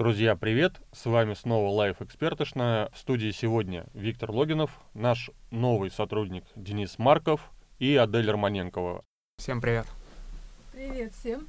Друзья, привет! С вами снова Лайф Экспертошная. В студии сегодня Виктор Логинов, наш новый сотрудник Денис Марков и Адель Романенкова. Всем привет! Привет всем!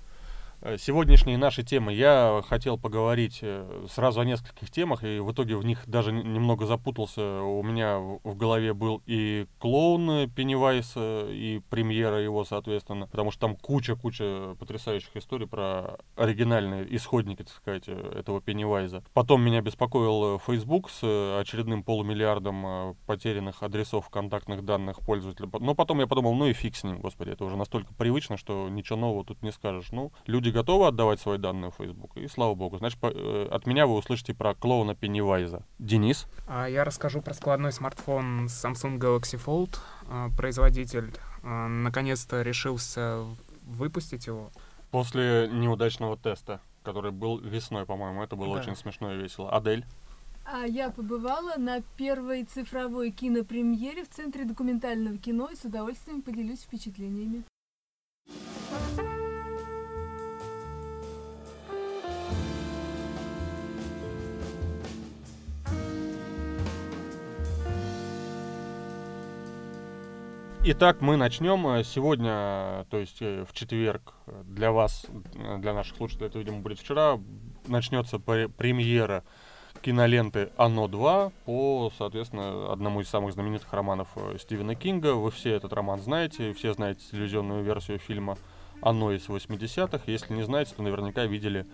Э, сегодняшние наши темы я хотел поговорить э, сразу о нескольких темах, и в итоге в них даже немного запутался. У меня в голове был и клоун Пеннивайс, и премьера его, соответственно, потому что там куча-куча потрясающих историй про оригинальные исходники, так сказать, э, этого Пеннивайса. Потом меня беспокоил Facebook с очередным полумиллиардом потерянных адресов контактных данных пользователя. Но потом я подумал, ну и фиг с ним, господи, это уже настолько привычно, что ничего нового тут не скажешь. Ну, люди готовы отдавать свои данные в Facebook, и слава богу. Значит, по, э, от меня вы услышите про клоуна Пеннивайза. Денис? А я расскажу про складной смартфон Samsung Galaxy Fold. А, производитель а, наконец-то решился выпустить его. После неудачного теста, который был весной, по-моему. Это было да. очень смешно и весело. Адель? А я побывала на первой цифровой кинопремьере в Центре документального кино и с удовольствием поделюсь впечатлениями. Итак, мы начнем. Сегодня, то есть э, в четверг, для вас, для наших слушателей, это, видимо, будет вчера, начнется премьера киноленты «Оно 2» по, соответственно, одному из самых знаменитых романов э, Стивена Кинга. Вы все этот роман знаете, все знаете телевизионную версию фильма «Оно» из 80-х. Если не знаете, то наверняка видели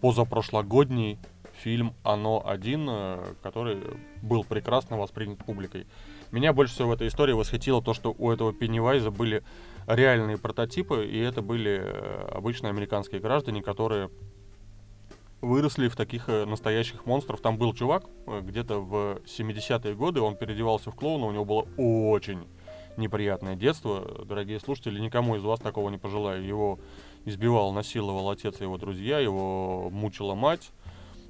позапрошлогодний фильм «Оно 1», э, который был прекрасно воспринят публикой. Меня больше всего в этой истории восхитило то, что у этого Пеннивайза были реальные прототипы, и это были э, обычные американские граждане, которые выросли в таких э, настоящих монстров. Там был чувак, э, где-то в 70-е годы, он переодевался в клоуна, у него было очень неприятное детство. Дорогие слушатели, никому из вас такого не пожелаю. Его избивал, насиловал отец и его друзья, его мучила мать.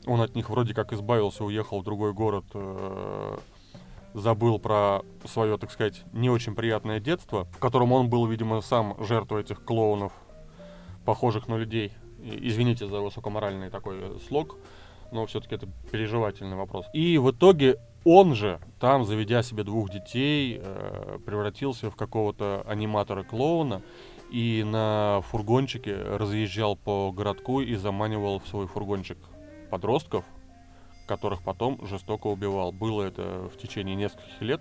Он от них вроде как избавился, уехал в другой город, забыл про свое, так сказать, не очень приятное детство, в котором он был, видимо, сам жертвой этих клоунов, похожих на людей. Извините за высокоморальный такой слог, но все-таки это переживательный вопрос. И в итоге он же, там, заведя себе двух детей, э, превратился в какого-то аниматора-клоуна и на фургончике разъезжал по городку и заманивал в свой фургончик подростков, которых потом жестоко убивал. Было это в течение нескольких лет,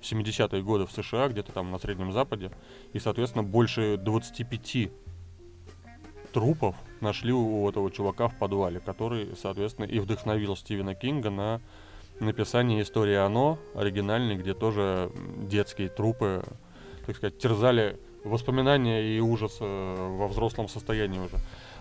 в 70-е годы в США, где-то там на Среднем Западе. И, соответственно, больше 25 трупов нашли у этого чувака в подвале, который, соответственно, и вдохновил Стивена Кинга на написание истории «Оно», оригинальной, где тоже детские трупы, так сказать, терзали воспоминания и ужас э, во взрослом состоянии уже.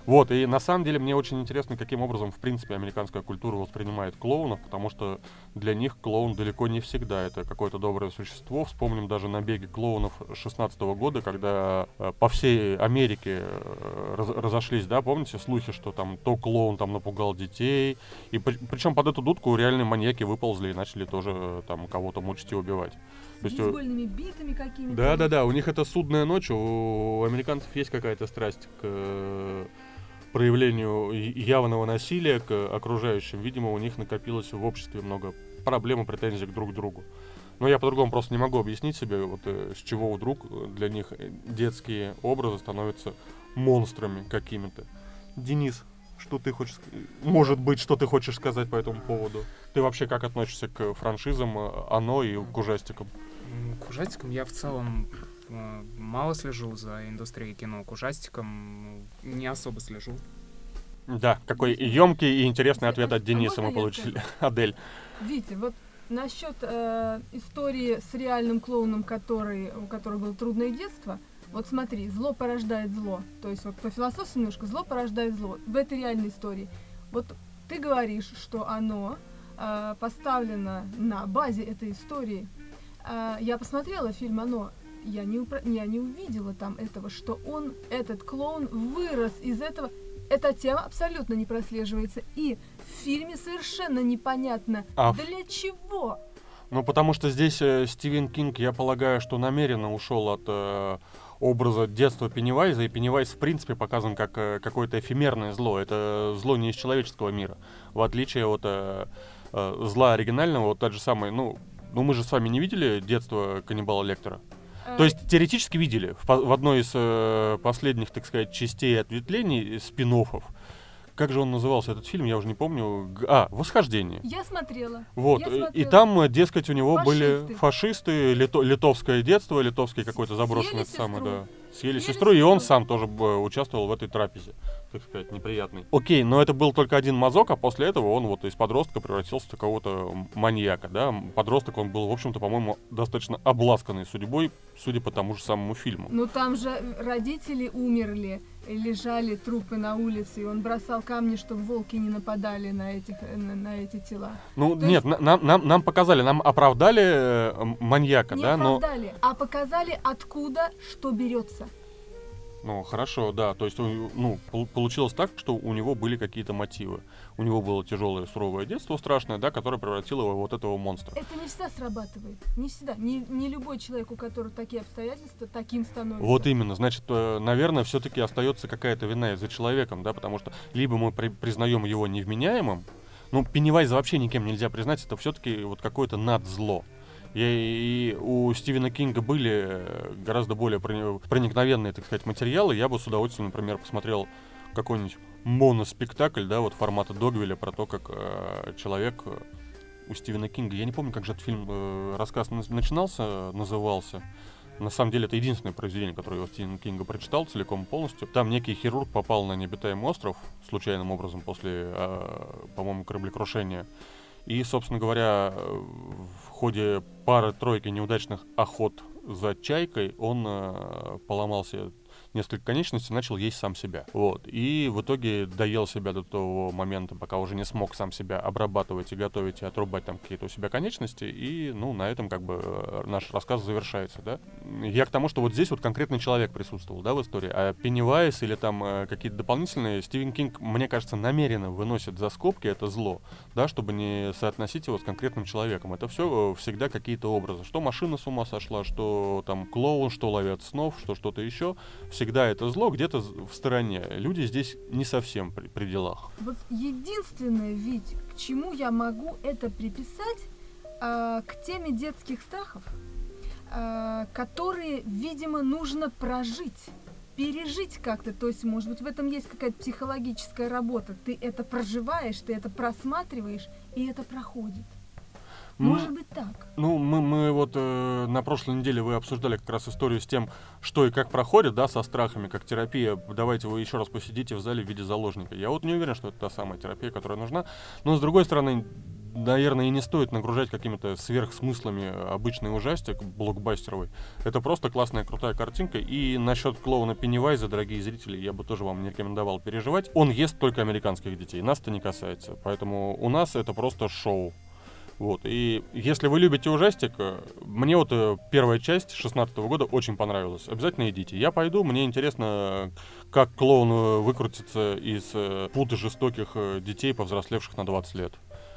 Вот, и на самом деле мне очень интересно, каким образом, в принципе, американская культура воспринимает клоунов, потому что для них клоун далеко не всегда это какое-то доброе существо. Вспомним даже набеги клоунов 16 года, когда э, по всей Америке э, раз, разошлись, да, помните, слухи, что там то клоун там напугал детей, и причем под эту дудку реальные маньяки выползли и начали тоже э, там кого-то мучить и убивать. То есть, бейсбольными битами какими-то. Да, да, да. У них это судная ночь. У американцев есть какая-то страсть к проявлению явного насилия к окружающим, видимо, у них накопилось в обществе много проблем и претензий друг к другу. Но я по-другому просто не могу объяснить себе, вот э, с чего вдруг для них детские образы становятся монстрами какими-то. Денис, что ты хочешь, может быть, что ты хочешь сказать по этому поводу? Ты вообще как относишься к франшизам э, «Оно» и к ужастикам? К ужастикам я в целом Э, мало слежу за индустрией кино, к ужастикам не особо слежу. Да, какой емкий и интересный ответ от Дениса мы получили. Адель. Витя, вот насчет э, истории с реальным клоуном, который, у которого было трудное детство, вот смотри, зло порождает зло. То есть вот по философии немножко зло порождает зло. В этой реальной истории. Вот ты говоришь, что оно э, поставлено на базе этой истории. Э, я посмотрела фильм «Оно», я не, упро... я не увидела там этого, что он, этот клоун, вырос из этого. Эта тема абсолютно не прослеживается. И в фильме совершенно непонятно, а для чего. Ну, потому что здесь э, Стивен Кинг, я полагаю, что намеренно ушел от э, образа детства Пеннивайза, и Пеннивайз в принципе показан как э, какое-то эфемерное зло. Это зло не из человеческого мира. В отличие от э, э, зла оригинального, вот тот же самый, ну, ну мы же с вами не видели детство каннибала Лектора. Э, То есть теоретически видели в, в одной из э, последних, так сказать, частей ответвлений, спин Как же он назывался, этот фильм, я уже не помню. А, «Восхождение». Я смотрела. Вот, Я э, и смотрела. там, э, дескать, у него были Фашисты. фашисты, лито- литовское детство, литовский какой-то заброшенный самый, да. Съели сестру, и он сам тоже б, участвовал в этой трапезе, так сказать, неприятный. Окей, но это был только один мазок, а после этого он вот из подростка превратился в какого-то маньяка, да. Подросток он был, в общем-то, по-моему, достаточно обласканный судьбой, судя по тому же самому фильму. Ну там же родители умерли, лежали трупы на улице, и он бросал камни, чтобы волки не нападали на, этих, э, на, на эти тела. Ну, То нет, на- нам, нам, нам показали, нам оправдали э, маньяка, Не да, но... оправдали, а показали, откуда что берется. Ну, хорошо, да. То есть, у- ну, пол- получилось так, что у него были какие-то мотивы. У него было тяжелое, суровое детство страшное, да, которое превратило его в вот этого монстра. Это не всегда срабатывает. Не всегда. Не, не любой человек, у которого такие обстоятельства, таким становится. Вот именно, значит, э, наверное, все-таки остается какая-то вина и за человеком, да, потому что либо мы при- признаем его невменяемым, ну, Пеннивайза вообще никем нельзя признать, это все-таки вот какое-то надзло. И, и у Стивена Кинга были э, гораздо более прони- проникновенные, так сказать, материалы. Я бы с удовольствием, например, посмотрел какой-нибудь моноспектакль, да, вот формата Догвилля про то, как э, человек э, у Стивена Кинга, я не помню, как же этот фильм, э, рассказ на- начинался, назывался. На самом деле это единственное произведение, которое я у Стивена Кинга прочитал целиком и полностью. Там некий хирург попал на необитаемый остров случайным образом после, э, по-моему, кораблекрушения. И, собственно говоря, в ходе пары-тройки неудачных охот за чайкой он э, поломался несколько конечностей, начал есть сам себя. Вот. И в итоге доел себя до того момента, пока уже не смог сам себя обрабатывать и готовить, и отрубать там какие-то у себя конечности. И, ну, на этом как бы э, наш рассказ завершается, да. Я к тому, что вот здесь вот конкретный человек присутствовал, да, в истории. А Пеннивайз или там э, какие-то дополнительные, Стивен Кинг, мне кажется, намеренно выносит за скобки это зло, да, чтобы не соотносить его с конкретным человеком. Это все всегда какие-то образы. Что машина с ума сошла, что там клоун, что ловят снов, что что-то еще. Всегда это зло где-то в стороне. Люди здесь не совсем при, при делах. Вот единственное, ведь, к чему я могу это приписать, а, к теме детских страхов, а, которые, видимо, нужно прожить, пережить как-то. То есть, может быть, в этом есть какая-то психологическая работа. Ты это проживаешь, ты это просматриваешь, и это проходит. Может быть так. Ну, мы, мы вот э, на прошлой неделе вы обсуждали как раз историю с тем, что и как проходит, да, со страхами, как терапия. Давайте вы еще раз посидите в зале в виде заложника. Я вот не уверен, что это та самая терапия, которая нужна. Но с другой стороны, наверное, и не стоит нагружать какими-то сверхсмыслами обычный ужастик блокбастеровый. Это просто классная, крутая картинка. И насчет клоуна Пеннивайза, дорогие зрители, я бы тоже вам не рекомендовал переживать. Он ест только американских детей. Нас это не касается. Поэтому у нас это просто шоу. Вот. И если вы любите ужастик, э, мне вот э, первая часть 16 года очень понравилась. Обязательно идите. Я пойду, мне интересно, как клоун э, выкрутится из путы жестоких детей, повзрослевших на 20 лет.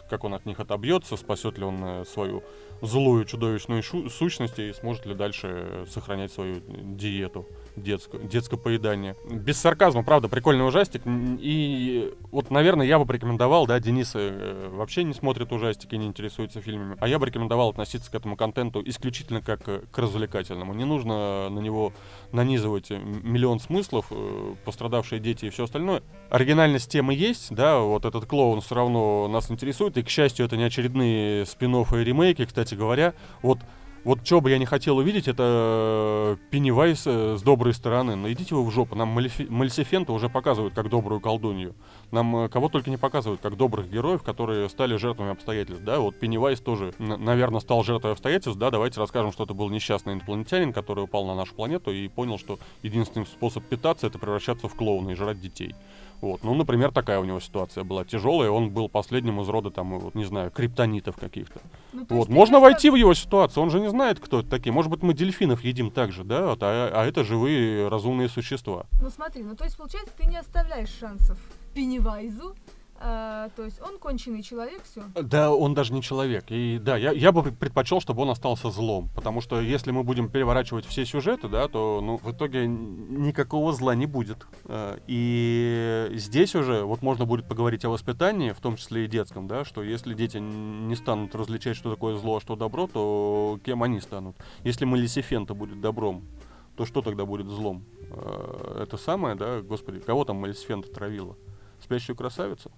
Как он от них отобьется, спасет ли он свою злую чудовищную сущность и сможет ли дальше сохранять свою диету детское, детское поедание. Без сарказма, правда, прикольный ужастик. И вот, наверное, я бы порекомендовал, да, Денис э, вообще не смотрит ужастики, не интересуется фильмами, а я бы рекомендовал относиться к этому контенту исключительно как э, к развлекательному. Не нужно на него нанизывать э, миллион смыслов, пострадавшие дети и все остальное. Оригинальность темы есть, да, вот этот клоун все равно нас интересует, и, к счастью, это не очередные спин и ремейки, кстати говоря. Вот вот что бы я не хотел увидеть, это Пеннивайз э, с доброй стороны. Ну идите вы в жопу. Нам Малефи- Малефисента уже показывают как добрую колдунью. Нам э, кого только не показывают как добрых героев, которые стали жертвами обстоятельств. Да, вот Пеннивайз тоже, наверное, стал жертвой обстоятельств. Да, давайте расскажем, что это был несчастный инопланетянин, который упал на нашу планету и понял, что единственный способ питаться это превращаться в клоуна и жрать детей. Вот, ну, например, такая у него ситуация была тяжелая. Он был последним из рода, там, вот, не знаю, криптонитов каких-то. Ну, Вот, можно не войти в его ситуацию, он же не знает, кто это такие. Может быть, мы дельфинов едим так же, да, вот, а, а это живые разумные существа. Ну смотри, ну то есть получается, ты не оставляешь шансов Пеннивайзу А, то есть он конченый человек, все. Да, он даже не человек. И да, я, я бы предпочел, чтобы он остался злом. Потому что если мы будем переворачивать все сюжеты, да, то ну, в итоге никакого зла не будет. Э, И здесь уже вот можно будет поговорить о воспитании, в том числе и детском, да, что если дети не станут различать, что такое зло, а что добро, то кем они станут? Если Малисифента будет добром, то что тогда будет злом? Э, Это самое, да, господи, кого там Малисифента травила? Спящую красавицу?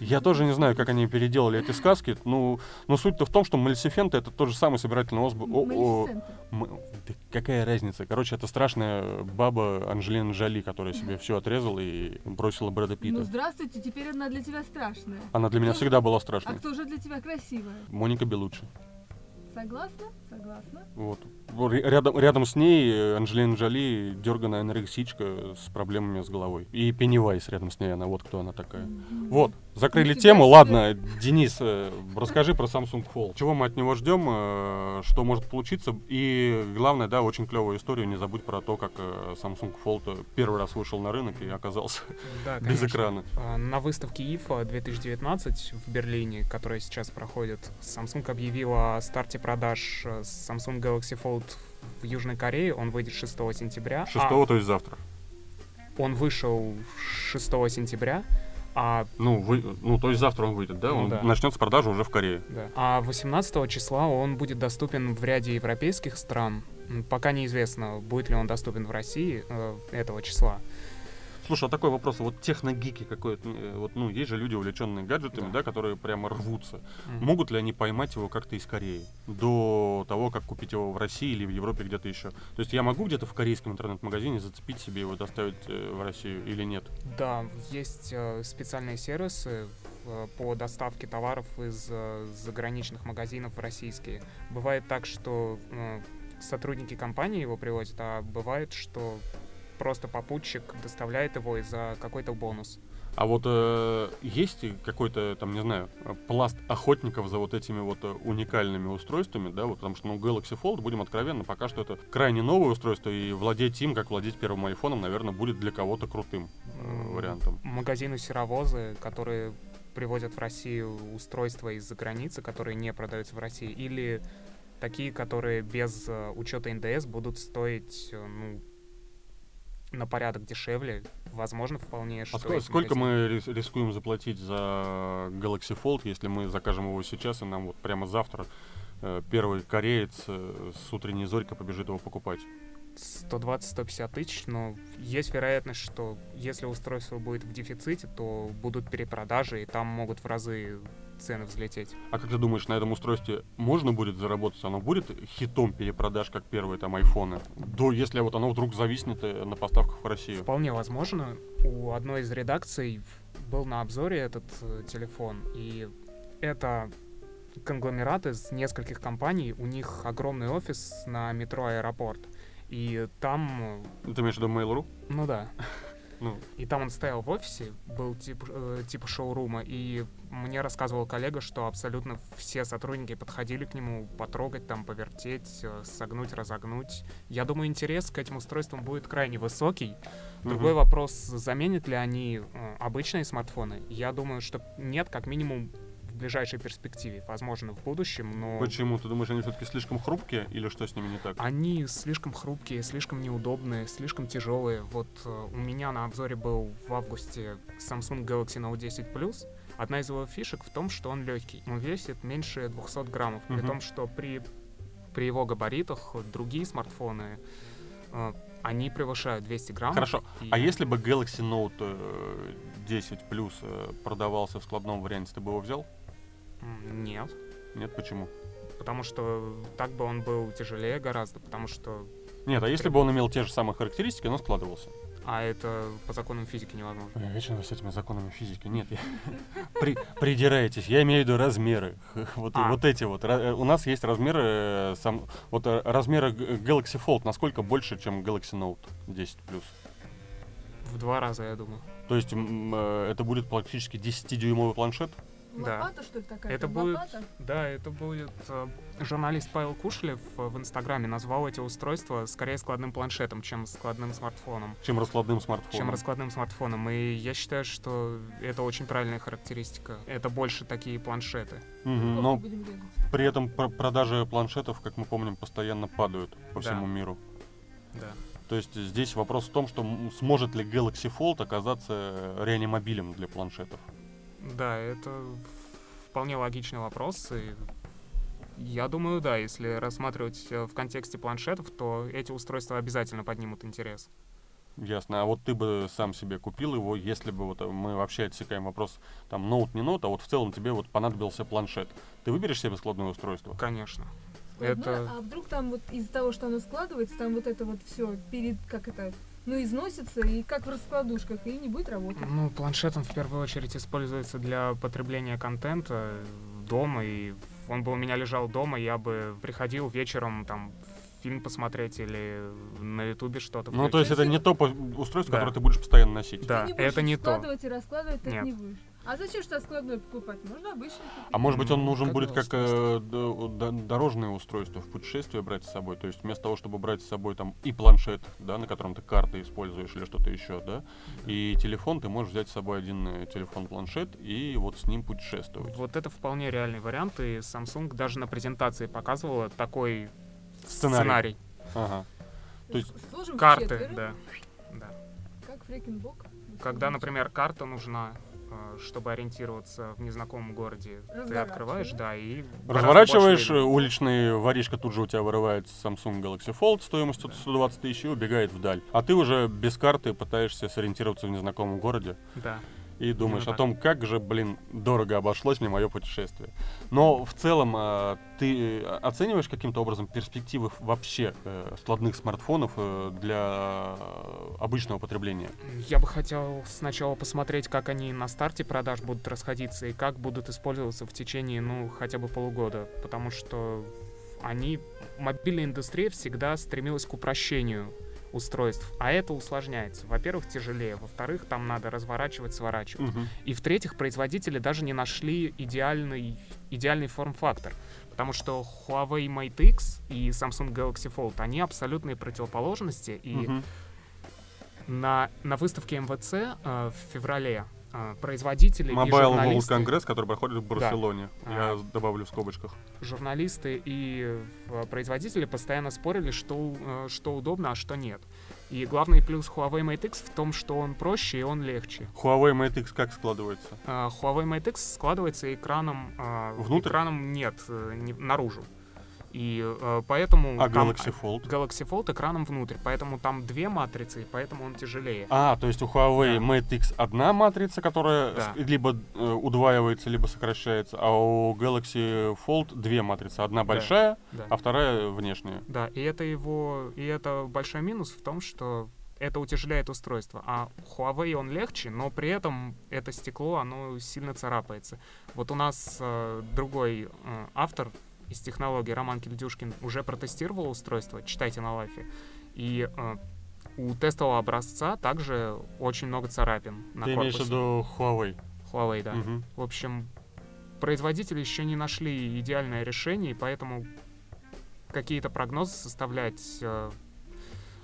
Я тоже не знаю, как они переделали эти сказки. Ну, но суть-то в том, что Малисифента это тот же самый собирательный озб... о- о-. М- да какая разница? Короче, это страшная баба Анджелина Джоли, которая себе все отрезала и бросила Брэда Ну, Питта. здравствуйте, теперь она для тебя страшная. Она для меня кто же- всегда была А страшной. кто же для тебя красивая? Моника Белуччи. Согласна? Согласна. Вот. Рядом, рядом с ней э, Анджелина Джоли дерганая анорексичка с проблемами с головой. И Пеннивайс рядом с ней, она вот кто она такая. Вот, закрыли Нифига тему. себе. Ладно, Денис, э, расскажи про Samsung Fold. Чего мы от него ждем, э, что может получиться. И главное, да, очень клевую историю. Не забудь про то, как Samsung Fold первый раз вышел на рынок и оказался Да, без экрана. А, На выставке IFA 2019 в Берлине, которая сейчас проходит, Samsung объявила о старте продаж Samsung Galaxy Fold в Южной Корее. Он выйдет 6 сентября. А, Шестого, то есть завтра. он вышел 6 сентября, а, Ну, вы, ну, то есть завтра он выйдет, да? Ну он да. начнется продажа уже в Корее. да, а 18 числа он будет доступен в ряде европейских стран. Пока неизвестно, будет ли он доступен в России э, этого числа. Слушай, а такой вопрос, вот техногики какой-то, э, вот, ну, есть же люди, увлеченные гаджетами, Да. да, которые прямо рвутся. М. Могут ли они поймать его как-то из Кореи до того, как купить его в России или в Европе где-то еще? То есть я могу где-то в корейском интернет-магазине зацепить себе его, доставить э, в Россию или нет? Да, есть э, специальные сервисы э, по доставке товаров из заграничных магазинов в российские. Бывает так, что сотрудники компании его привозят, а бывает, что просто попутчик доставляет его и за какой-то бонус. А вот э, есть какой-то, там, не знаю, пласт охотников за вот этими вот э, уникальными устройствами, да, вот, потому что, ну, Galaxy Fold, будем откровенны, пока что это крайне новое устройство, и владеть им, как владеть первым айфоном, наверное, будет для кого-то крутым э, вариантом. Магазины серовозы, которые привозят в Россию устройства из-за границы, которые не продаются в России, или такие, которые без э, учета НДС будут стоить э, ну, на порядок дешевле, возможно, вполне, А что сколько магазины- мы рис- рискуем заплатить за Galaxy Fold, если мы закажем его сейчас, и нам вот прямо завтра э, первый кореец э, с утренней зорькой побежит его покупать? 120-150 тысяч, но есть вероятность, что если устройство будет в дефиците, то будут перепродажи, и там могут в разы цены взлететь. А как ты думаешь, на этом устройстве можно будет заработать? Оно будет хитом перепродаж, как первые там айфоны? До, если вот оно вдруг зависнет э, на поставках в Россию. Вполне возможно. У одной из редакций был на обзоре этот э, телефон, и это конгломерат из нескольких компаний. У них огромный офис на метро Аэропорт. И там, э, Ты имеешь в виду Mail.ru? ну да, Ну, и там он стоял в офисе, был тип, э, типа шоурума, и мне рассказывал коллега, что абсолютно все сотрудники подходили к нему потрогать, там, повертеть, э, согнуть, разогнуть. Я думаю, интерес к этим устройствам будет крайне высокий. Другой мгм. вопрос, заменят ли они э, обычные смартфоны? Я думаю, что нет, как минимум ближайшей перспективе. Возможно, в будущем, но Почему? Ты думаешь, они все-таки слишком хрупкие или что с ними не так? они слишком хрупкие, слишком неудобные, слишком тяжелые. Вот э, у меня на обзоре был в августе Samsung Galaxy Note 10 Plus. Одна из его фишек в том, что он легкий. Он весит меньше 200 граммов. При Мгм. том, что при, при его габаритах другие смартфоны, э, они превышают 200 граммов. Хорошо. И- А если бы Galaxy Note э, 10 Plus э, продавался в складном варианте, ты бы его взял? Нет. Нет, почему? Потому что так бы он был тяжелее гораздо, потому что... Нет, а если бы он имел те же самые характеристики, но складывался? А это по законам физики невозможно. Ой, Вечно с этими законами физики. Нет, я... При- придираетесь. Я имею в виду размеры. Вот, А. вот эти вот. Э, У нас есть размеры, э, сам... вот э, размеры Galaxy Fold насколько больше, чем Galaxy Note 10 Plus. В два раза, я думаю. То есть это будет практически 10-дюймовый планшет? Да. Лопата, что ли, такая? Это будет- лопата? Да, это будет... э, Журналист Павел Кушлев э, в Инстаграме назвал эти устройства скорее складным планшетом, чем складным смартфоном. Чем раскладным смартфоном. Чем раскладным смартфоном. И я считаю, что это очень правильная характеристика. Это больше такие планшеты. Сколько Но при этом пр- продажи планшетов, как мы помним, постоянно падают по Да. всему миру. Да. То есть здесь вопрос в том, что сможет ли Galaxy Fold оказаться реанимобилем для планшетов. Да, это вполне логичный вопрос. И я думаю, да, если рассматривать э, в контексте планшетов, то эти устройства обязательно поднимут интерес. Ясно. А вот ты бы сам себе купил его, если бы вот э, мы вообще отсекаем вопрос, там, ноут, не ноут, а вот в целом тебе вот понадобился планшет. Ты выберешь себе складное устройство? Конечно. Складное, Это- А вдруг там вот из-за того, что оно складывается, там вот это вот все перед, как это, ну, износится, и как в раскладушках, и не будет работать. Ну, планшет он в первую очередь используется для потребления контента дома, и он бы у меня лежал дома, я бы приходил вечером там фильм посмотреть или на ютубе что-то Ну, то есть это не то устройство, Да. которое ты будешь постоянно носить. Да, ты не будешь это не то. складывать и раскладывать, так Нет. не будешь. А зачем что складное покупать? Можно обычный купить. А может быть он Ну, нужен как будет как э, дорожное устройство в путешествие брать с собой. То есть вместо того, чтобы брать с собой там и планшет, да, на котором ты карты используешь или что-то еще, да, и телефон, ты можешь взять с собой один э, телефон-планшет и вот с ним путешествовать. Вот это вполне реальный вариант, и Samsung даже на презентации показывала такой Сценарий. сценарий. Ага. То есть Сложим Карты, четверо, да. да. Как фрекенбок. Когда, например, карта нужна, чтобы ориентироваться в незнакомом городе, ты открываешь, да, и... разворачиваешь, э, уличный воришка тут же у тебя вырывает Samsung Galaxy Fold стоимостью 120 тысяч и убегает вдаль. А ты уже без карты пытаешься сориентироваться в незнакомом городе. Да. И думаешь Именно о том, как же, блин, дорого обошлось мне мое путешествие. Но в целом а, ты оцениваешь каким-то образом перспективы вообще э, складных смартфонов э, для обычного потребления? Я бы хотел сначала посмотреть, как они на старте продаж будут расходиться и как будут использоваться в течение, ну, хотя бы полугода. Потому что они, мобильная индустрия всегда стремилась к упрощению устройств, а это усложняется. Во-первых, тяжелее, во-вторых, там надо разворачивать, сворачивать. И в-третьих, производители даже не нашли идеальный, идеальный форм-фактор. Потому что Huawei Mate X и Samsung Galaxy Fold, они абсолютные противоположности. И Мгм. на, на выставке МВЦ э, в феврале э, производители и Mobile World журналисты, Congress, который проходит в Барселоне. А. Я добавлю в скобочках. журналисты и э, производители постоянно спорили, что, э, что удобно, а что нет. И главный плюс Huawei Mate X в том, что он проще и он легче. Huawei Mate X как складывается? Э, Huawei Mate X складывается экраном... э, Внутрь? Экраном нет, э, не- наружу. И э, поэтому... А там Galaxy Fold? Galaxy Fold экраном внутрь, поэтому там две матрицы, и поэтому он тяжелее. А, то есть у Huawei Да. Mate X одна матрица, которая Да. либо э, удваивается, либо сокращается, а у Galaxy Fold две матрицы. Одна большая, Да. а вторая внешняя. Да, и это его, и это большой минус в том, что это утяжеляет устройство. А Huawei он легче, но при этом это стекло, оно сильно царапается. Вот у нас э, другой э, автор из технологии, Роман Кильдюшкин, уже протестировал устройство, читайте на лайфе. И э, у тестового образца также очень много царапин на Ты имеешь в корпусе. виду Huawei? Huawei, да. Мгм. В общем, производители еще не нашли идеальное решение, и поэтому какие-то прогнозы составлять э,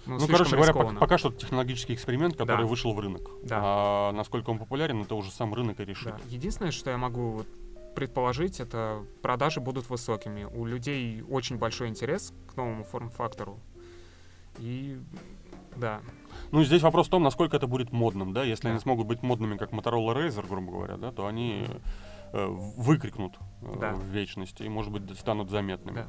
ну, Ну, короче говоря, рискованно. пока, пока что технологический эксперимент, который Да. вышел в рынок. Да. А насколько он популярен, это уже сам рынок и решит. Да. Единственное, что я могу вот предположить, это продажи будут высокими. У людей очень большой интерес к новому форм-фактору. И да, Ну, здесь вопрос в том, насколько это будет модным, да. Если Да. они смогут быть модными, как Motorola Razer, грубо говоря, да, то они э, выкрикнут э, Да. в вечности и, может быть, станут заметными. Да.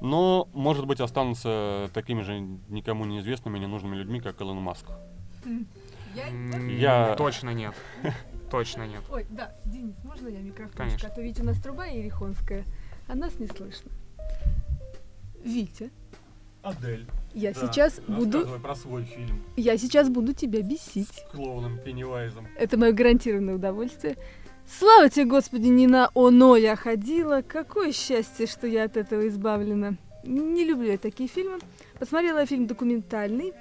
Но, может быть, останутся такими же никому неизвестными, ненужными людьми, как Илон Маск. Я... М, Я- точно нет. Точно нет. Ой, да, Денис, можно я микрофончик? Конечно. А то ведь у нас труба ерехонская, а нас не слышно. Витя, Адель. я сейчас буду, про свой фильм я сейчас буду тебя бесить. с клоуном Пеннивайзом. Это мое гарантированное удовольствие. Слава тебе, Господи, не на оно я ходила. Какое счастье, что я от этого избавлена. Не люблю я такие фильмы. Посмотрела я фильм документальный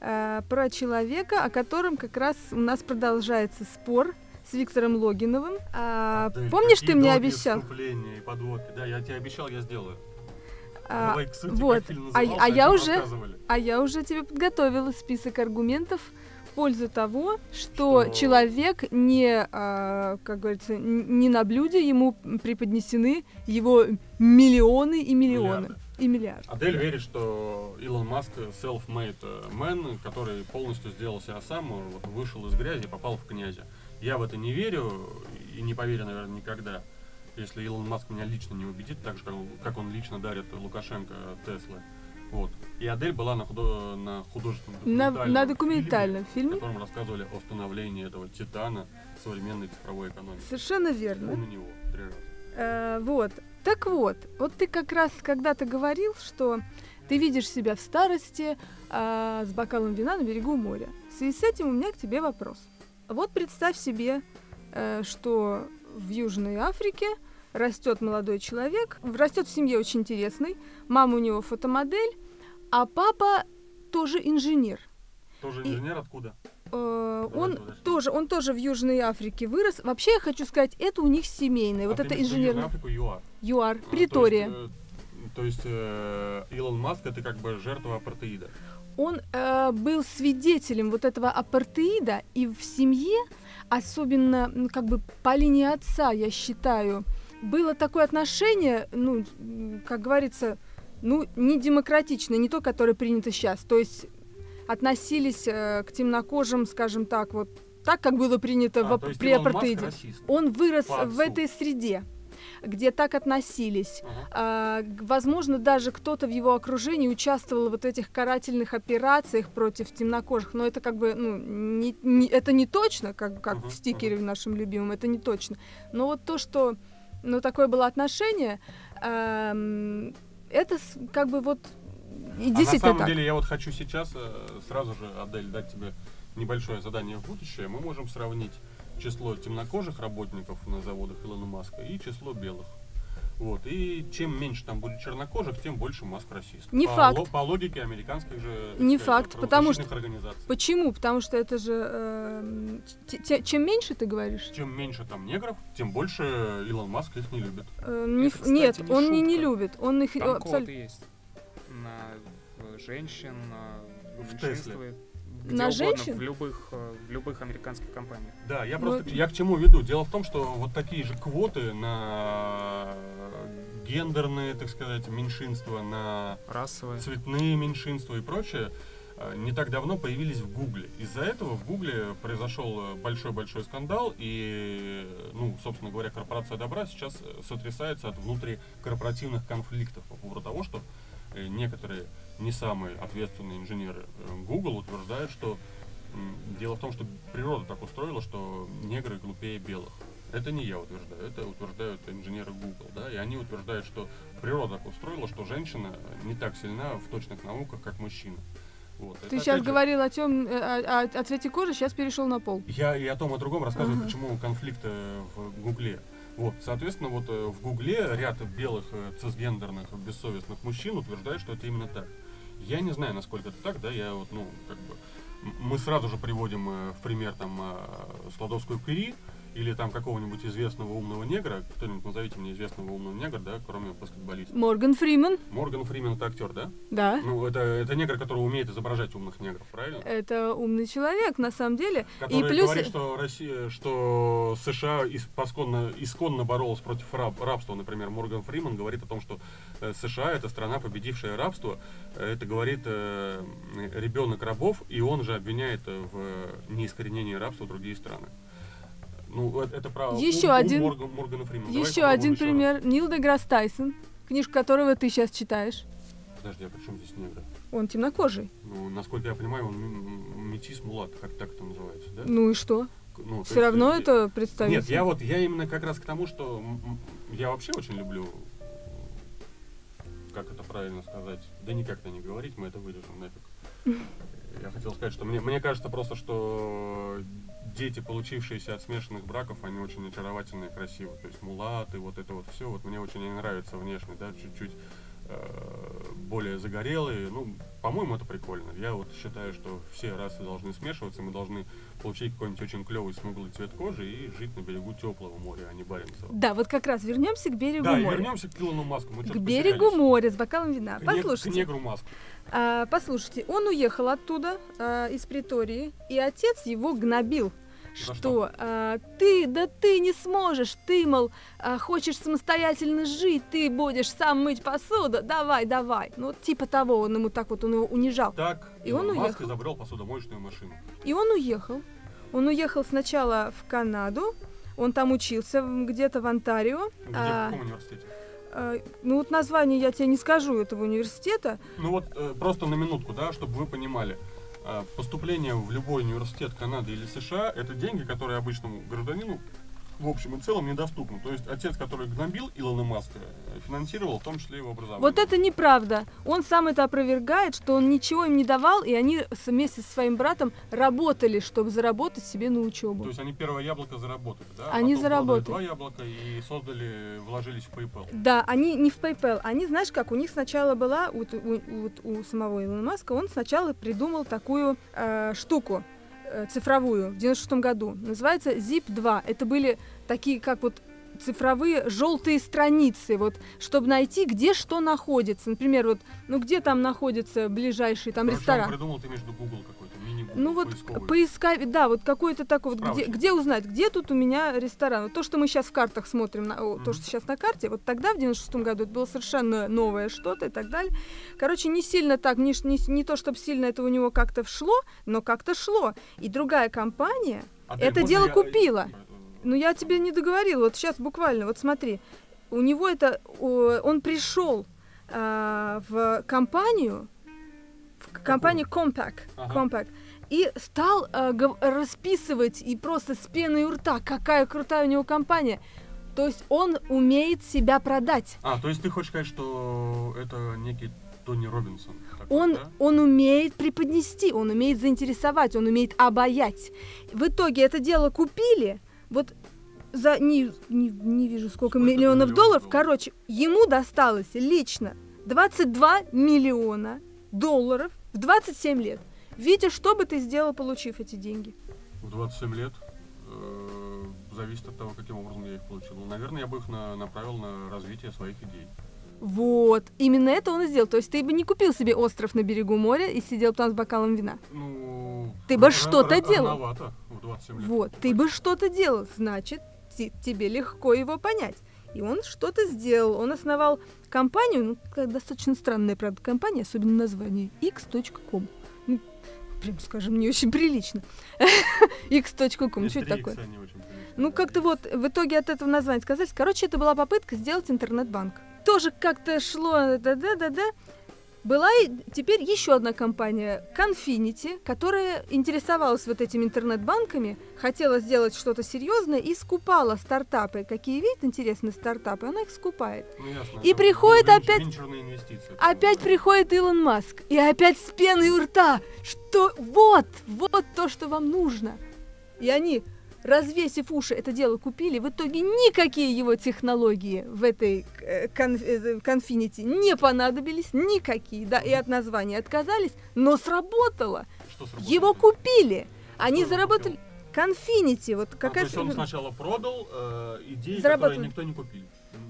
э, про человека, о котором как раз у нас продолжается спор с Виктором Логиновым. А, Адель, помнишь, ты мне обещал? и подводки. Да, я тебе обещал, я сделаю. А, Давай к сути, вот. А- а я чем уже-. А я уже тебе подготовила список аргументов в пользу того, что, Что? человек не, а, как говорится, не на блюде, ему преподнесены его миллионы и миллионы. Миллиарды. И миллиарды. Адель верит, что Илон Маск self-made man, который полностью сделал себя сам, вот, вышел из грязи и попал в князя. Я в это не верю и не поверю, наверное, никогда. Если Илон Маск меня лично не убедит, так же, как он, лично дарит Лукашенко Теслы. Вот. И Адель была на, худо- на художественном На, документальном на фильме, документальном в фильме. котором рассказывали о становлении этого титана современной цифровой экономики. Совершенно верно. На него три раза. Э, вот. Так вот, вот ты как раз когда-то говорил, что ты видишь себя в старости а, с бокалом вина на берегу моря. В связи с этим у меня к тебе вопрос. Вот представь себе, э, что в Южной Африке растет молодой человек, растет в семье очень интересный, мама у него фотомодель, а папа тоже инженер. Тоже И- инженер откуда? Э, он тоже, он тоже в Южной Африке вырос. Вообще, я хочу сказать, это у них семейное. Вот А ты это Южную Африку, ЮАР. ЮАР, А, Притория. То есть, э, то есть, э, Илон Маск это как бы жертва апартеида. Он э, был свидетелем вот этого апартеида, и в семье, особенно как бы по линии отца, я считаю, было такое отношение, ну, как говорится, ну, не демократичное, не то, которое принято сейчас. То есть относились э, к темнокожим, скажем так, вот так, как было принято А, в, при апартеиде. Он вырос в этой среде, где так относились. Ага. А, возможно, даже кто-то в его окружении участвовал вот в этих карательных операциях против темнокожих, но это как бы, ну, не, не- это не точно, как, как Мгм, в стикере в нашем любимом, это не точно. Но вот то, что, ну, такое было отношение, эм, это как бы вот и А на самом так. деле я вот хочу сейчас э, сразу же, Адель, дать тебе небольшое задание в будущее. Мы можем сравнить число темнокожих работников на заводах Илона Маска и число белых. Вот. И чем меньше там будет чернокожих, тем больше Маск расист. Не по, факт. ло- по логике американских же так Не факт, потому что- организаций. Почему? Потому что это же... эм, те- те- чем меньше ты говоришь? Чем меньше там негров, тем больше Илон Маск их не любит. Э, не Это, кстати, нет, не он не, не шутка. любит. Он их Там абсолютно... есть на женщин, на В Тесле. Где На угодно, женщин? в любых, э, в любых американских компаниях. Да, я Ну, просто я к чему веду. Дело в том, что вот такие же квоты на гендерные, так сказать, меньшинства, на Расовые. цветные меньшинства и прочее э, не так давно появились в Гугле. Из-за этого в Гугле произошел э, большой-большой скандал, и, ну, собственно говоря, корпорация добра сейчас сотрясается от внутрикорпоративных конфликтов по поводу того, что некоторые не самые ответственные инженеры э, Google утверждают, что дело в том, что природа так устроила, что негры глупее белых. Это не я утверждаю, это утверждают инженеры Google, да, и они утверждают, что природа так устроила, что женщина не так сильна в точных науках, как мужчина. Вот. Ты Это, сейчас же, говорил о, тем, э, о, о- о цвете кожи, сейчас перешел на пол. Я и о том, о другом рассказываю, Ага. почему конфликт э, в Гугле. Вот, соответственно, вот э, в Гугле ряд белых э, цисгендерных бессовестных мужчин утверждают, что это именно так. Я не знаю, насколько это так, да, я вот, ну, как бы, мы сразу же приводим э, в пример там Сладовскую Кюри или там какого-нибудь известного умного негра, кто-нибудь назовите мне известного умного негра, да, кроме баскетболиста. Морган Фриман, Морган Фримен это актер, да? да. Ну, это, это негр, который умеет изображать умных негров, правильно? Это умный человек, на самом деле. который плюс- говорит, что Россия, что США испосконно, исконно боролась против раб- рабства. Например, Морган Фриман говорит о том, что э, США это страна, победившая рабство. Это говорит э, ребенок рабов, и он же обвиняет э, в неискоренении рабства другие страны. Ну, это, это про Еще ум один- Морган- Моргана Фримана. Давай Еще один еще раз. пример. Нил Деграсс Тайсон, книжку которого ты сейчас читаешь. Подожди, а при чем здесь негры? Он темнокожий. Ну, насколько я понимаю, он метис мулат, как так это называется, да? Ну и что? Ну, Все есть, равно э, это представитель. Нет, я вот, я именно как раз к тому, что я вообще очень люблю, как это правильно сказать, да никак-то не говорить, мы это вырежем нафиг. Я хотел сказать, что мне, мне кажется просто, что дети, получившиеся от смешанных браков, они очень очаровательные и красивые. То есть мулаты, вот это вот все, вот мне очень нравится внешне, да, чуть-чуть э, более загорелые. Ну, по-моему, это прикольно. Я вот считаю, что все расы должны смешиваться, мы должны получить какой-нибудь очень клевый смуглый цвет кожи и жить на берегу теплого моря, а не Баренцева. Да, вот как раз вернемся к берегу Да, моря. вернемся к Илону Маску. Мы К берегу моря с бокалом вина. К не- К Послушайте, негру Маску. А, послушайте, он уехал оттуда, а, из Притории, и отец его гнобил. За Что а, ты, да ты не сможешь, ты, мол, а, хочешь самостоятельно жить, ты будешь сам мыть посуду, давай, давай. Ну, вот типа того, он ему так вот, он его унижал. Так, И он Маск уехал. изобрел посудомоечную машину. И он уехал. Он уехал сначала в Канаду, он там учился где-то в Онтарио. Где, А. в каком университете? А, ну вот название я тебе не скажу этого университета. Ну вот э, просто на минутку, да, чтобы вы понимали. Э, Поступление в любой университет Канады или США это деньги, которые обычному гражданину в общем и целом недоступны. То есть отец, который гнобил Илона Маска, финансировал в том числе его образование. Вот это неправда. Он сам это опровергает, что он ничего им не давал, и они вместе со своим братом работали, чтобы заработать себе на учебу. То есть они первое яблоко заработали, да? Они Потом заработали. два яблока и создали, вложились в PayPal. Да, они не в PayPal, они, знаешь как, у них сначала была, вот у, вот у самого Илона Маска, он сначала придумал такую э, штуку цифровую в 96 году, называется Zip2. Это были такие, как вот цифровые желтые страницы, вот, чтобы найти, где что находится. Например, вот, ну где там находится ближайший там Короче, ресторан. придумал ты между Google какой-то, мини-Google, Ну вот поисковый. поискать, да, вот какой-то такой, вот где, где узнать, где тут у меня ресторан. Вот то, что мы сейчас в картах смотрим, на, о, то, что сейчас на карте, вот тогда, в 96 году, это было совершенно новое что-то и так далее. Короче, не сильно так, не, не, не то, чтобы сильно это у него как-то шло, но как-то шло. И другая компания, А это дело я- купила. Э, ну я тебе не договорила, вот сейчас буквально, вот смотри, у него это, он пришел а, в компанию, в компанию Compaq, Ага. Compaq, и стал гов- расписывать и просто с пеной у рта, какая крутая у него компания. То есть он умеет себя продать. А, то есть ты хочешь сказать, что это некий Тони Робинсон? такой, Он, да? он умеет преподнести, он умеет заинтересовать, он умеет обаять. В итоге это дело купили, вот за не, не, не вижу сколько, Сколько миллионов миллионов долларов. долларов? Короче, ему досталось лично 22 миллиона долларов в 27 лет. Витя, что бы ты сделал, получив эти деньги? В 27 лет э, зависит от того, каким образом я их получил. Наверное, я бы их на- направил на развитие своих идей. Вот, именно это он и сделал. То есть ты бы не купил себе остров на берегу моря и сидел там с бокалом вина. Ну, Ты бы что-то делал. рановато в 27 лет. Вот, ты бы что-то делал, значит, те- тебе легко его понять. И он что-то сделал. Он основал компанию, ну, достаточно странная, правда, компания, особенно название, x.com. Ну, прям скажем, не очень прилично. x.com, что это X3X такое? Ну, как-то вот в итоге от этого названия сказать. Короче, это была попытка сделать интернет-банк. Тоже как-то шло, да-да-да-да. Была и теперь еще одна компания, Confinity, которая интересовалась вот этими интернет-банками, хотела сделать что-то серьезное и скупала стартапы. Какие видят интересные стартапы, она их скупает. Ну, ясно, И приходит вен- опять-. Опять приходит Илон Маск, и опять с пеной у рта, что вот, вот то, что вам нужно. И они, развесив уши, это дело купили. В итоге никакие его технологии в этой э, э, Confinity не понадобились, никакие, да, и от названия отказались, но сработало. Что сработало? Его купили. Они его заработали... Confinity, вот А, то есть он сначала продал э, идеи, которые никто не купил.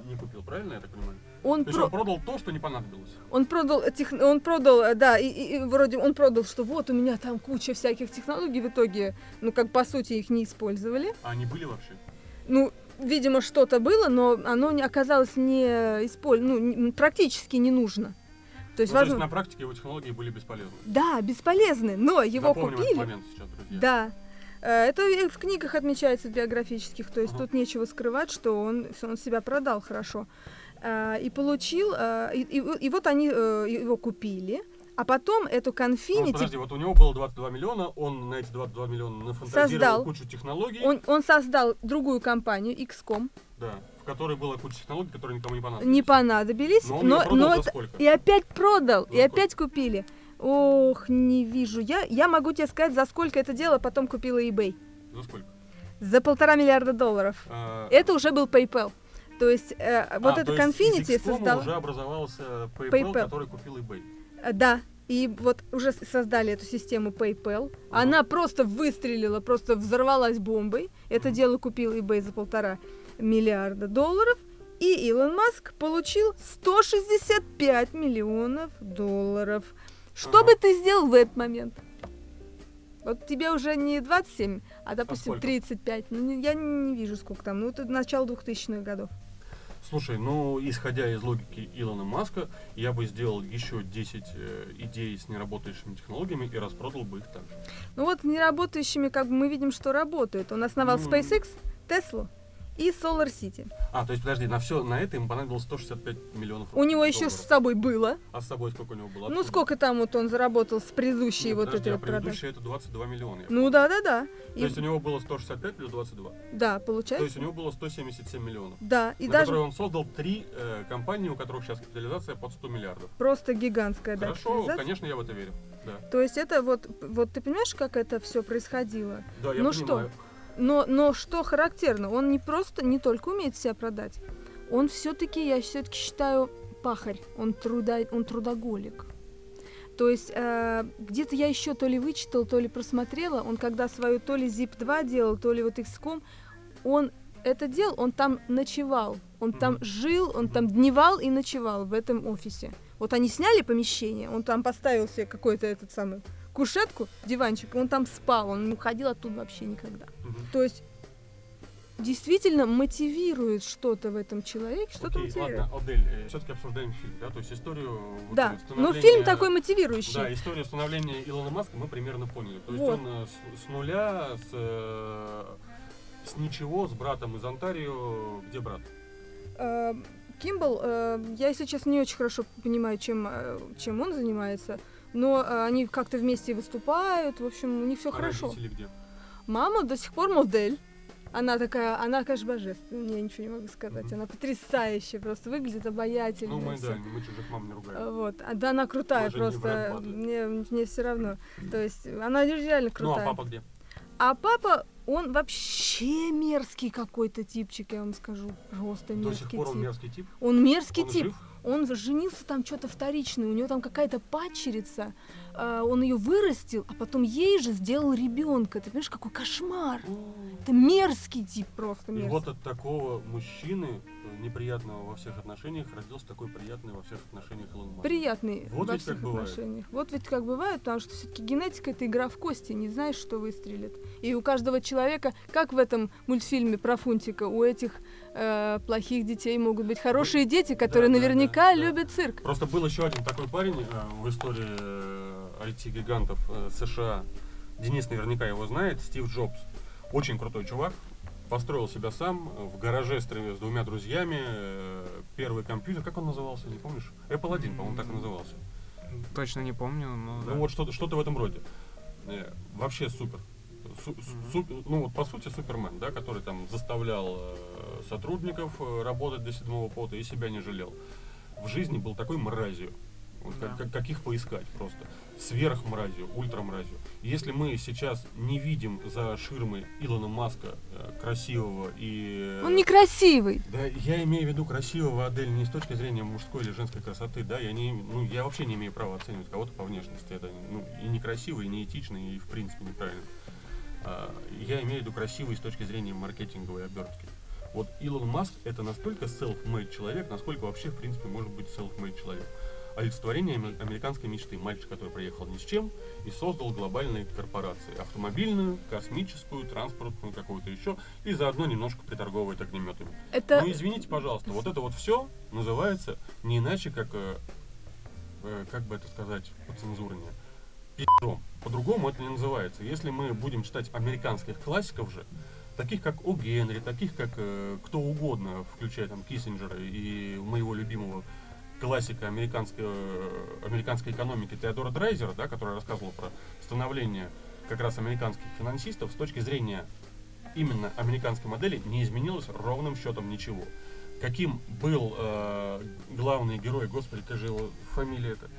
Не купил, правильно я так понимаю? Он, То про- он продал то, что не понадобилось. Он продал, тех- он продал, э, да, и, и- и вроде он продал, что вот у меня там куча всяких технологий, в итоге, ну, как по сути, их не использовали. А они были вообще? Ну, видимо, что-то было, но оно не оказалось не исполь... ну, не- практически не нужно. То есть, Ну, то есть на практике его технологии были бесполезны. Да, бесполезны, но его Запомним этот купили. момент сейчас, друзья. Да. Э, Это в книгах отмечается биографических, то есть Ага. тут нечего скрывать, что он, он себя продал хорошо. Э, И получил, э, и, и- и вот они э, его купили, а потом эту Ну, Confinity подожди, вот у него было 22 миллиона, он на эти 22 миллиона нафантазировал Создал. кучу технологий, Он, он создал другую компанию, XCOM. да, в которой была куча технологий, которые никому не понадобились. Не понадобились, Но он но, но это- сколько? и опять продал, За и сколько? опять купили. Ох, не вижу. Я, я могу тебе сказать, за сколько это дело потом купила eBay. За сколько? За полтора миллиарда долларов. А, Это уже был PayPal. То есть э, вот А, это Confinity создал... уже образовался PayPal, PayPal. который купил eBay. Э, Да, и вот уже создали эту систему PayPal. Ага. Она просто выстрелила, просто взорвалась бомбой. Это дело купил eBay за полтора миллиарда долларов. И Илон Маск получил 165 миллионов долларов. Что Ага. бы ты сделал в этот момент? Вот тебе уже не 27, а, допустим, сколько? 35. Ну, я не вижу, сколько там. Ну, это начало 2000-х годов. Слушай, ну, исходя из логики Илона Маска, я бы сделал еще 10 э, идей с неработающими технологиями и распродал бы их также. Ну вот неработающими, как бы мы видим, что работают. Он основал Ну, SpaceX, Tesla и Solar City. А, то есть, подожди, на все, на это ему понадобилось 165 миллионов У него еще долларов. с собой было. А с собой сколько у него было? Ну сколько там вот он заработал с предыдущей Нет, вот подожди, этой а вот продажи? предыдущее это 22 миллиона. Ну помню. да, да, да. То И, есть у него было 165 плюс 22. да, То получается. есть у него было 177 миллионов. Да, и на даже которые он создал три э, компании, у которых сейчас капитализация под 100 миллиардов. просто гигантская да, Хорошо, конечно, я в это верю. Да, То есть это вот, вот ты понимаешь, как это все происходило? да я Ну понимаю. что? Но, но что характерно, он не просто, не только умеет себя продать, он все-таки, я все-таки считаю, пахарь, он, труда, он трудоголик. То есть э, где-то я еще то ли вычитал, то ли просмотрела, он когда свою то ли ZIP-2 делал, то ли вот XCOM, он это делал, он там ночевал, он там жил, он там дневал и ночевал в этом офисе. Вот они сняли помещение, он там поставил себе какой-то этот самый кушетку, диванчик, он там спал, он не уходил оттуда вообще никогда. Мгм. То есть действительно мотивирует что-то в этом человеке, что-то Окей, мотивирует. ладно, Адель, все-таки обсуждаем фильм, да, то есть историю... вот Да, но фильм такой мотивирующий. Да, историю становления Илона Маска мы примерно поняли. То есть Вот. он э, с, с нуля, с, э, с ничего, с братом из Онтарио. Где брат? Э, Кимбл, э, я, если честно, не очень хорошо понимаю, чем, э, чем он занимается, но э, они как-то вместе выступают, в общем, у них все А хорошо. родители где? Мама до сих пор модель. Она такая, она, конечно, божественная, я ничего не могу сказать. Мгм. Она потрясающая, просто выглядит обаятельно. Ну, мы, да, мы чужих мам не ругаем. А, Вот. А, да, она крутая Мы же не просто. Мне, мне все равно. То есть она реально Ну, крутая. а папа где? А папа, он вообще мерзкий какой-то типчик, я вам скажу. Просто До мерзкий сих пор он тип. мерзкий тип. Он мерзкий Он тип. жив? Он женился там что-то вторичное, у него там какая-то падчерица, а, он ее вырастил, а потом ей же сделал ребенка. Ты понимаешь, какой кошмар! Это мерзкий тип, просто И мерзкий. вот от такого мужчины, э, неприятного во всех отношениях, родился такой приятный во всех отношениях Илон Маск. Приятный Вот во всех бывает. отношениях. Вот ведь как бывает, потому что все-таки генетика это игра в кости, не знаешь, что выстрелит. И у каждого человека, как в этом мультфильме про Фунтика, у этих э, плохих детей могут быть хорошие дети, которые да, да, наверняка да. любят цирк. Просто был еще один такой парень э, в истории э, IT-гигантов э, США. Денис наверняка его знает, Стив Джобс. Очень крутой чувак. Построил себя сам э, в гараже с, двумя друзьями. э, Первый компьютер, как он назывался, не помнишь? Apple 1, по-моему, так и назывался. Точно не помню, но Ну да. вот что-то, что-то в этом роде. Э, Вообще супер. Су- су- ну вот по сути Супермен, да, который там заставлял э, сотрудников э, работать до седьмого пота и себя не жалел. В жизни был такой мразью. Вот Да. как- каких поискать просто. Сверх мразью, ультра мразью. Если мы сейчас не видим за ширмой Илона Маска э, красивого и... э, Он некрасивый. да, я имею в виду красивого Адель не с точки зрения мужской или женской красоты, да, я не, ну, я вообще не имею права оценивать кого-то по внешности, это, ну, и некрасиво, и неэтично, и в принципе неправильно. А, я имею в виду красивый с точки зрения маркетинговой обертки. Вот Илон Маск это настолько self-made человек, насколько вообще в принципе может быть self-made человек. Олицетворение аме- американской мечты. Мальчик, который приехал ни с чем и создал глобальные корпорации. Автомобильную, космическую, транспортную, какую-то еще. И заодно немножко приторговывает огнеметами. Это Ну извините, пожалуйста, вот это вот все называется не иначе, как, э, э, как бы это сказать по-цензурнее, пи***ром. По-другому это не называется. Если мы будем читать американских классиков же, таких как О. Генри, таких как э, кто угодно, включая там Киссинджера и моего любимого классика американской, э, американской экономики Теодора Драйзера, да, который рассказывал про становление как раз американских финансистов с точки зрения именно американской модели не изменилось ровным счетом ничего. Каким был э, главный герой, господи, как же его фамилия это?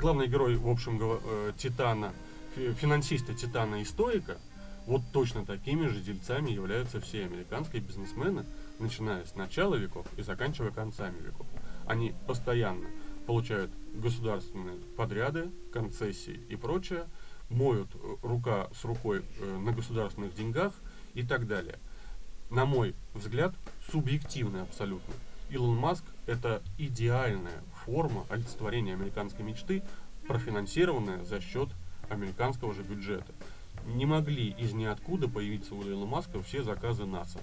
Главный герой, в общем, э, Титана, фи- финансиста Титана и Стоика, вот точно такими же дельцами являются все американские бизнесмены начиная с начала веков и заканчивая концами веков. Они постоянно получают государственные подряды, концессии и прочее, моют э, рука с рукой э, на государственных деньгах и так далее. На мой взгляд, субъективно абсолютно. Илон Маск – это идеальная форма олицетворения американской мечты, профинансированная за счет американского же бюджета. Не могли из ниоткуда появиться у Илона Маска все заказы НАСА.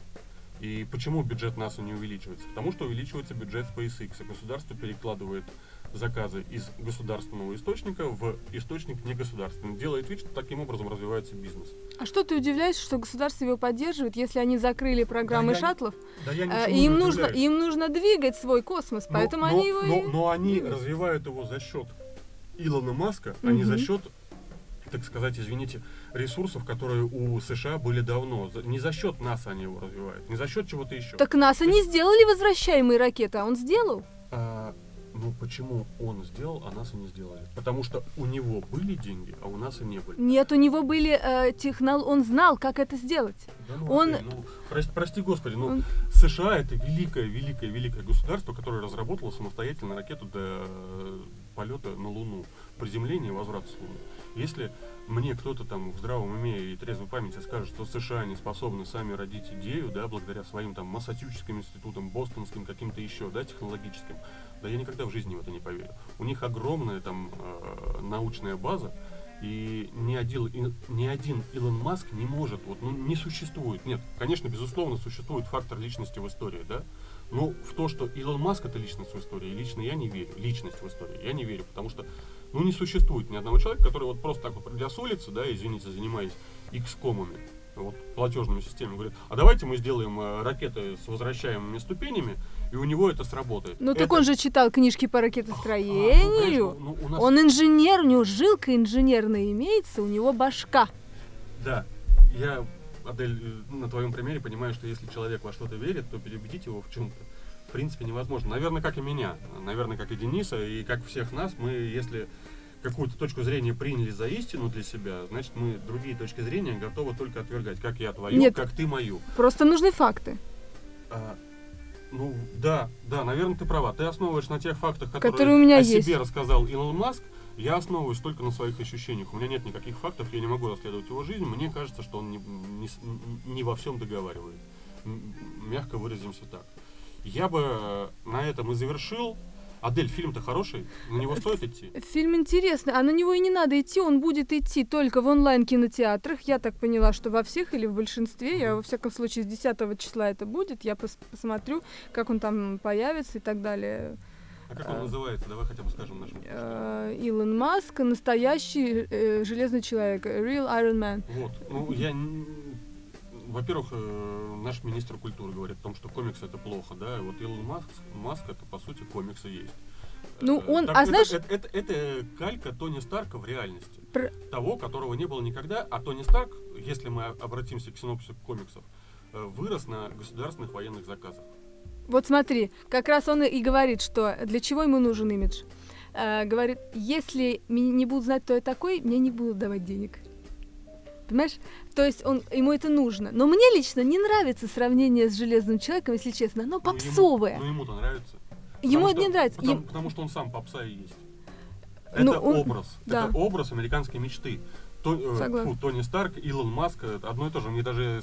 И почему бюджет НАСА не увеличивается? Потому что увеличивается бюджет SpaceX, а государство перекладывает заказы из государственного источника в источник негосударственный. Делает вид, что таким образом развивается бизнес. А что ты удивляешься, что государство его поддерживает, если они закрыли программы Да я- шаттлов? Да я Э, ничему им нужно, им нужно двигать свой космос, Но- поэтому но, они его но, и... но они двигают. развивают его за счет Илона Маска, а не за счет, так сказать, извините, ресурсов, которые у США были давно. Не за счет НАСА они его развивают, не за счет чего-то еще. Так НАСА не сделали возвращаемые ракеты, а он сделал. А, ну почему он сделал, а НАСА не сделали? Потому что у него были деньги, а у НАСА не были. Нет, у него были э, технол... Он знал, как это сделать. Да ну, Он- Адель, ну, прости, прости господи, ну Он- США это великое, великое, великое государство, которое разработало самостоятельно ракету до полета на Луну, приземления и возврата с Луны. Если мне кто-то там в здравом уме и трезвой памяти скажет, что США не способны сами родить идею, да, благодаря своим там Массачусетским институтам, бостонским, каким-то еще, да, технологическим, да я никогда в жизни в это не поверю. У них огромная там э, научная база, и ни один, ни один Илон Маск не может, вот, ну, не существует. Нет, конечно, безусловно, существует фактор личности в истории, да, но в то, что Илон Маск это личность в истории, лично я не верю. Личность в истории, я не верю, потому что, ну, не существует ни одного человека, который вот просто так вот придя с улицы, да, извините, занимаясь X-комами, вот, платежными системами, говорит, а давайте мы сделаем э, ракеты с возвращаемыми ступенями, и у него это сработает. Ну так Это- он же читал книжки по А, ну, ракетостроению. конечно, ну, у нас- Он инженер, у него жилка инженерная имеется, у него башка. Да, я, Адель, э, на твоем примере понимаю, что если человек во что-то верит, то переубедить его в чем-то в принципе невозможно. Наверное, как и меня, наверное, как и Дениса, и как всех нас, мы, если какую-то точку зрения приняли за истину для себя, значит, мы другие точки зрения готовы только отвергать, как я твою, Нет. как ты мою. Просто нужны факты. А, ну, да, да, наверное, ты права. Ты основываешь на тех фактах, которые, Которые у меня о есть. себе рассказал Илон Маск. Я основываюсь только на своих ощущениях. У меня нет никаких фактов, я не могу расследовать его жизнь. Мне кажется, что он не, не не во всем договаривает. Мягко выразимся так. Я бы э, на этом и завершил. Адель, фильм-то хороший, на него стоит идти. Фильм интересный, а на него и не надо идти, он будет идти только в онлайн-кинотеатрах. Я так поняла, что во всех или в большинстве. Я, во всяком случае, с 10 числа это будет. Я пос- посмотрю, как он там появится и так далее. А как он называется? Давай хотя бы скажем нашим. Э, Илон Маск, настоящий э, железный человек, real Iron Man. Вот. Ну, я... Во-первых, э, наш министр культуры говорит о том, что комиксы это плохо, да, и вот Илон Маск, Маск это по сути комиксы есть. Ну, Э, он- так а это, знаешь- Это, это- это калька Тони Старка в реальности. Пр- Того, которого не было никогда, а Тони Старк, если мы обратимся к синопсису комиксов, э, вырос на государственных военных заказах. Вот смотри, как раз он и говорит, что для чего ему нужен имидж. Говорит, если меня не будут знать, кто я такой, мне не будут давать денег. Понимаешь? То есть он, ему это нужно. Но мне лично не нравится сравнение с Железным Человеком, если честно. Оно Ну, попсовое. Ему, ну, ему-то нравится. ему это не нравится. Потому, Им- потому что он сам попса и есть. Ну, это он- образ. да. Это образ американской мечты. То- э, Согласна. фу, Тони Старк, Илон Маск, это одно и то же. Мне даже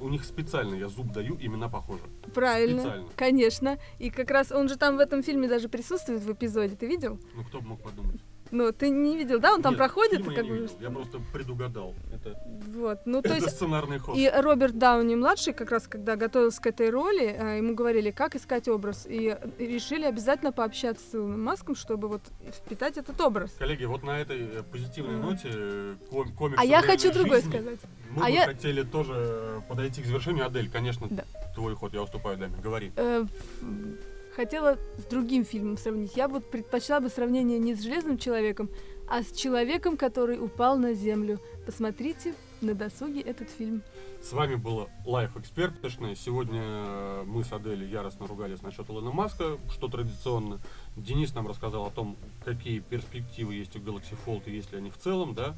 у, у них специально я зуб даю, имена похожи. Правильно. Специально. Конечно. И как раз он же там в этом фильме даже присутствует в эпизоде. Ты видел? Ну кто бы мог подумать. Ну, ты не видел, да? Он там Нет, проходит, фильма и я как бы. видел. Я просто предугадал. Это, Вот. Ну, то есть сценарный ход. И Роберт Дауни младший, как раз когда готовился к этой роли, э, ему говорили, как искать образ. И решили обязательно пообщаться с Илоном Маском, чтобы вот впитать этот образ. Коллеги, вот на этой э, позитивной ноте э, ком- комикс А я хочу другое жизни, сказать. Мы А бы я- хотели тоже подойти к завершению. Адель, конечно, Да. твой ход, я уступаю даме. Говори. Э, Хотела с другим фильмом сравнить. Я вот предпочла бы сравнение не с Железным Человеком, а с Человеком, который упал на Землю. Посмотрите на досуге этот фильм. С вами было Life Expert. Сегодня э, мы с Аделью яростно ругались насчет Илона Маска, что традиционно. Денис нам рассказал о том, какие перспективы есть у Galaxy Fold и есть ли они в целом, да.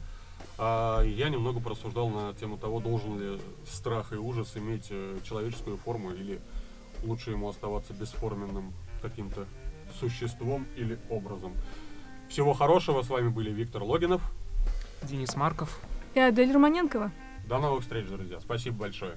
А я немного порассуждал на тему того, должен ли страх и ужас иметь э, человеческую форму или лучше ему оставаться бесформенным каким-то существом или образом. Всего хорошего. С вами были Виктор Логинов. Денис Марков. И Адель Романенкова. До новых встреч, друзья. Спасибо большое.